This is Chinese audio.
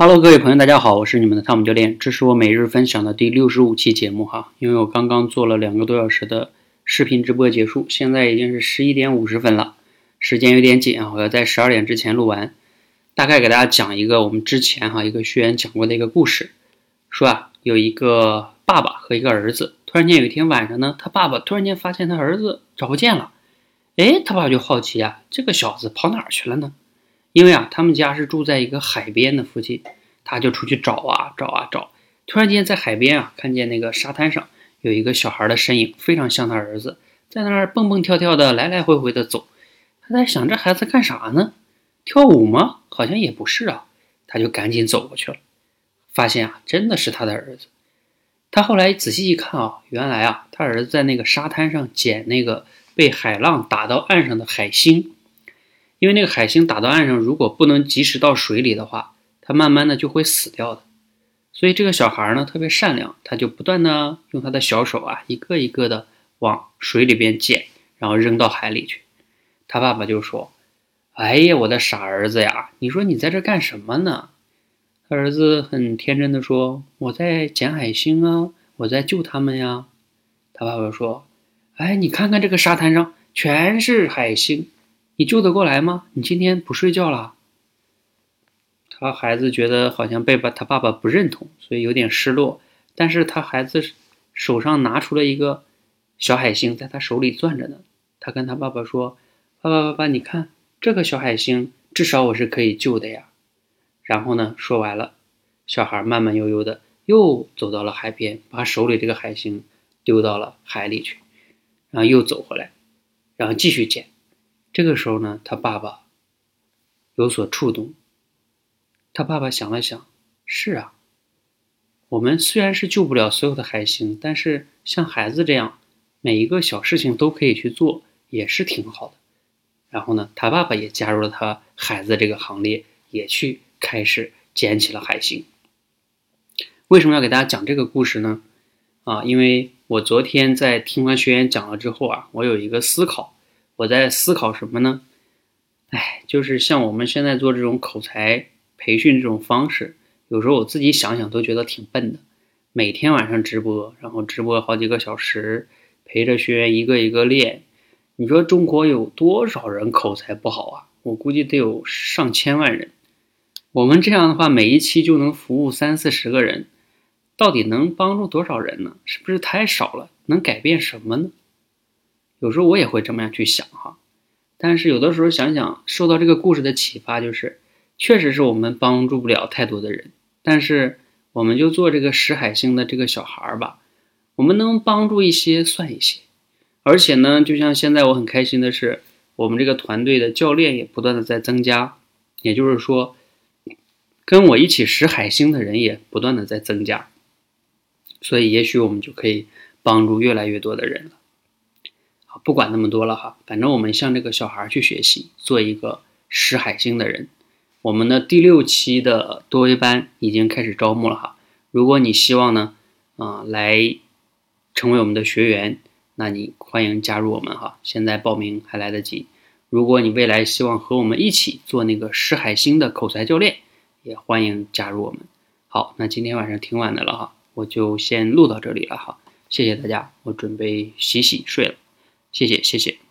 Hello，各位朋友，大家好，我是你们的汤姆教练，这是我每日分享的第六十五期节目哈。因为我刚刚做了两个多小时的视频直播结束，现在已经是十一点五十分了，时间有点紧啊，我要在十二点之前录完。大概给大家讲一个我们之前哈一个学员讲过的一个故事，说啊有一个爸爸和一个儿子，突然间有一天晚上呢，他爸爸突然间发现他儿子找不见了，哎，他爸爸就好奇啊，这个小子跑哪儿去了呢？因为啊，他们家是住在一个海边的附近，他就出去找啊找啊找。突然间在海边啊，看见那个沙滩上有一个小孩的身影，非常像他儿子，在那儿蹦蹦跳跳的来来回回的走。他在想，这孩子干啥呢？跳舞吗？好像也不是啊。他就赶紧走过去了，发现啊，真的是他的儿子。他后来仔细一看啊，原来啊，他儿子在那个沙滩上捡那个被海浪打到岸上的海星。因为那个海星打到岸上，如果不能及时到水里的话，它慢慢的就会死掉的。所以这个小孩呢特别善良，他就不断的用他的小手啊，一个一个的往水里边捡，然后扔到海里去。他爸爸就说：“哎呀，我的傻儿子呀，你说你在这干什么呢？”他儿子很天真的说：“我在捡海星啊，我在救他们呀。”他爸爸说：“哎，你看看这个沙滩上全是海星。”你救得过来吗？你今天不睡觉了？他孩子觉得好像被爸他爸爸不认同，所以有点失落。但是他孩子手上拿出了一个小海星，在他手里攥着呢。他跟他爸爸说：“爸爸，爸爸，你看这个小海星，至少我是可以救的呀。”然后呢，说完了，小孩慢慢悠悠的又走到了海边，把手里这个海星丢到了海里去，然后又走回来，然后继续捡。这个时候呢，他爸爸有所触动。他爸爸想了想，是啊，我们虽然是救不了所有的海星，但是像孩子这样，每一个小事情都可以去做，也是挺好的。然后呢，他爸爸也加入了他孩子这个行列，也去开始捡起了海星。为什么要给大家讲这个故事呢？啊，因为我昨天在听完学员讲了之后啊，我有一个思考。我在思考什么呢？哎，就是像我们现在做这种口才培训这种方式，有时候我自己想想都觉得挺笨的。每天晚上直播，然后直播好几个小时，陪着学员一个一个练。你说中国有多少人口才不好啊？我估计得有上千万人。我们这样的话，每一期就能服务三四十个人，到底能帮助多少人呢？是不是太少了？能改变什么呢？有时候我也会这么样去想哈，但是有的时候想想，受到这个故事的启发，就是确实是我们帮助不了太多的人，但是我们就做这个石海星的这个小孩儿吧，我们能帮助一些算一些，而且呢，就像现在我很开心的是，我们这个团队的教练也不断的在增加，也就是说，跟我一起石海星的人也不断的在增加，所以也许我们就可以帮助越来越多的人了。不管那么多了哈，反正我们向这个小孩去学习，做一个识海星的人。我们的第六期的多维班已经开始招募了哈。如果你希望呢，啊，来成为我们的学员，那你欢迎加入我们哈。现在报名还来得及。如果你未来希望和我们一起做那个识海星的口才教练，也欢迎加入我们。好，那今天晚上挺晚的了哈，我就先录到这里了哈。谢谢大家，我准备洗洗睡了。谢谢，谢谢。